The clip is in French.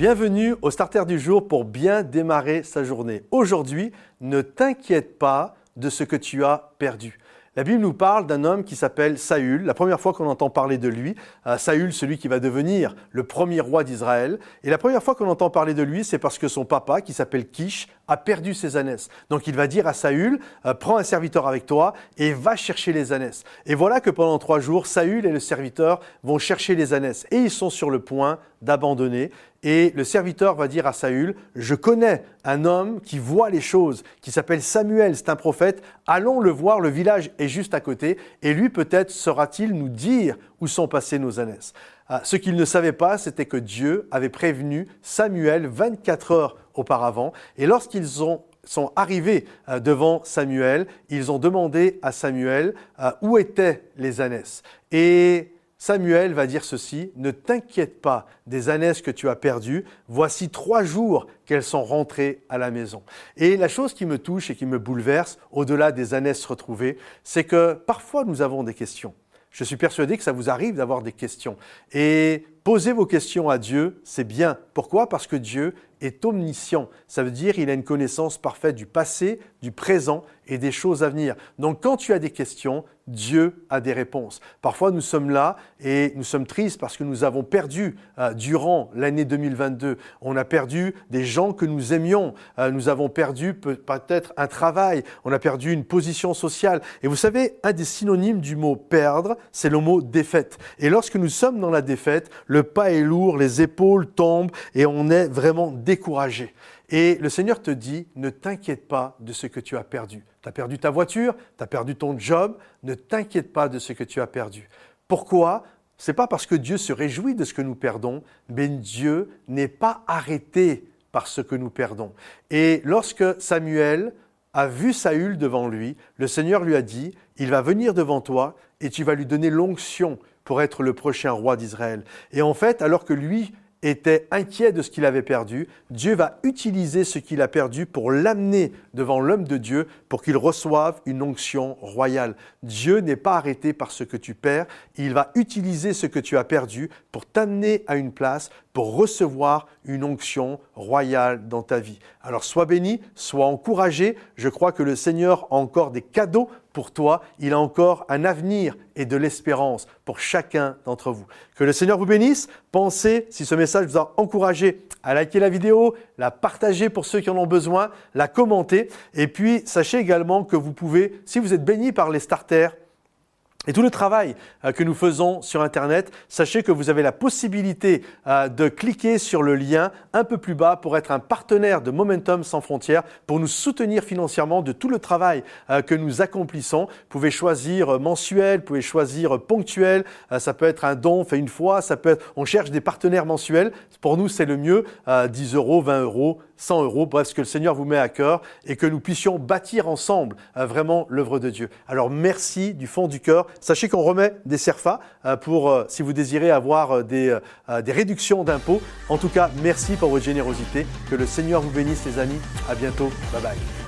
Bienvenue au starter du jour pour bien démarrer sa journée. Aujourd'hui, ne t'inquiète pas de ce que tu as perdu. La Bible nous parle d'un homme qui s'appelle Saül. La première fois qu'on entend parler de lui, euh, Saül, celui qui va devenir le premier roi d'Israël. Et la première fois qu'on entend parler de lui, c'est parce que son papa, qui s'appelle Kish, a perdu ses ânesses. Donc il va dire à Saül, euh, prends un serviteur avec toi et va chercher les ânesses. Et voilà que pendant trois jours, Saül et le serviteur vont chercher les ânesses. Et ils sont sur le point d'abandonner. Et le serviteur va dire à Saül, je connais un homme qui voit les choses, qui s'appelle Samuel, c'est un prophète, allons le voir, le village est juste à côté, et lui peut-être saura-t-il nous dire où sont passées nos ânesses. Ah, ce qu'il ne savait pas, c'était que Dieu avait prévenu Samuel 24 heures auparavant, et lorsqu'ils sont arrivés euh, devant Samuel, ils ont demandé à Samuel euh, où étaient les ânesses. Et Samuel va dire ceci, ne t'inquiète pas des ânesses que tu as perdues, voici trois jours qu'elles sont rentrées à la maison. Et la chose qui me touche et qui me bouleverse, au-delà des ânesses retrouvées, c'est que parfois nous avons des questions. Je suis persuadé que ça vous arrive d'avoir des questions. Et poser vos questions à Dieu, c'est bien. Pourquoi? Parce que Dieu est omniscient. Ça veut dire qu'il a une connaissance parfaite du passé, du présent et des choses à venir. Donc quand tu as des questions, Dieu a des réponses. Parfois nous sommes là et nous sommes tristes parce que nous avons perdu euh, durant l'année 2022. On a perdu des gens que nous aimions. Euh, nous avons perdu peut-être un travail. On a perdu une position sociale. Et vous savez, un des synonymes du mot perdre, c'est le mot défaite. Et lorsque nous sommes dans la défaite, le pas est lourd, les épaules tombent et on est vraiment découragé. Et le Seigneur te dit, ne t'inquiète pas de ce que tu as perdu. Tu as perdu ta voiture, tu as perdu ton job, ne t'inquiète pas de ce que tu as perdu. Pourquoi? C'est pas parce que Dieu se réjouit de ce que nous perdons, mais Dieu n'est pas arrêté par ce que nous perdons. Et lorsque Samuel a vu Saül devant lui, le Seigneur lui a dit, il va venir devant toi et tu vas lui donner l'onction pour être le prochain roi d'Israël. Et en fait, alors que lui était inquiet de ce qu'il avait perdu, Dieu va utiliser ce qu'il a perdu pour l'amener devant l'homme de Dieu pour qu'il reçoive une onction royale. Dieu n'est pas arrêté par ce que tu perds, il va utiliser ce que tu as perdu pour t'amener à une place pour recevoir une onction royale dans ta vie. Alors sois béni, sois encouragé, je crois que le Seigneur a encore des cadeaux pour toi, il a encore un avenir et de l'espérance pour chacun d'entre vous. Que le Seigneur vous bénisse. Pensez, si ce message vous a encouragé, à liker la vidéo, la partager pour ceux qui en ont besoin, la commenter. Et puis, sachez également que vous pouvez, si vous êtes béni par les starters, et tout le travail euh, que nous faisons sur Internet, sachez que vous avez la possibilité euh, de cliquer sur le lien un peu plus bas pour être un partenaire de Momentum sans frontières, pour nous soutenir financièrement de tout le travail euh, que nous accomplissons. Vous pouvez choisir mensuel, vous pouvez choisir ponctuel, ça peut être un don fait une fois, ça peut être, on cherche des partenaires mensuels. Pour nous, c'est le mieux, 10 euros, 20 euros, 100 euros, bref, ce que le Seigneur vous met à cœur et que nous puissions bâtir ensemble vraiment l'œuvre de Dieu. Alors merci du fond du cœur. Sachez qu'on remet des CERFA euh, pour, euh, si vous désirez avoir euh, des, des réductions d'impôts. En tout cas, merci pour votre générosité. Que le Seigneur vous bénisse, les amis. À bientôt. Bye bye.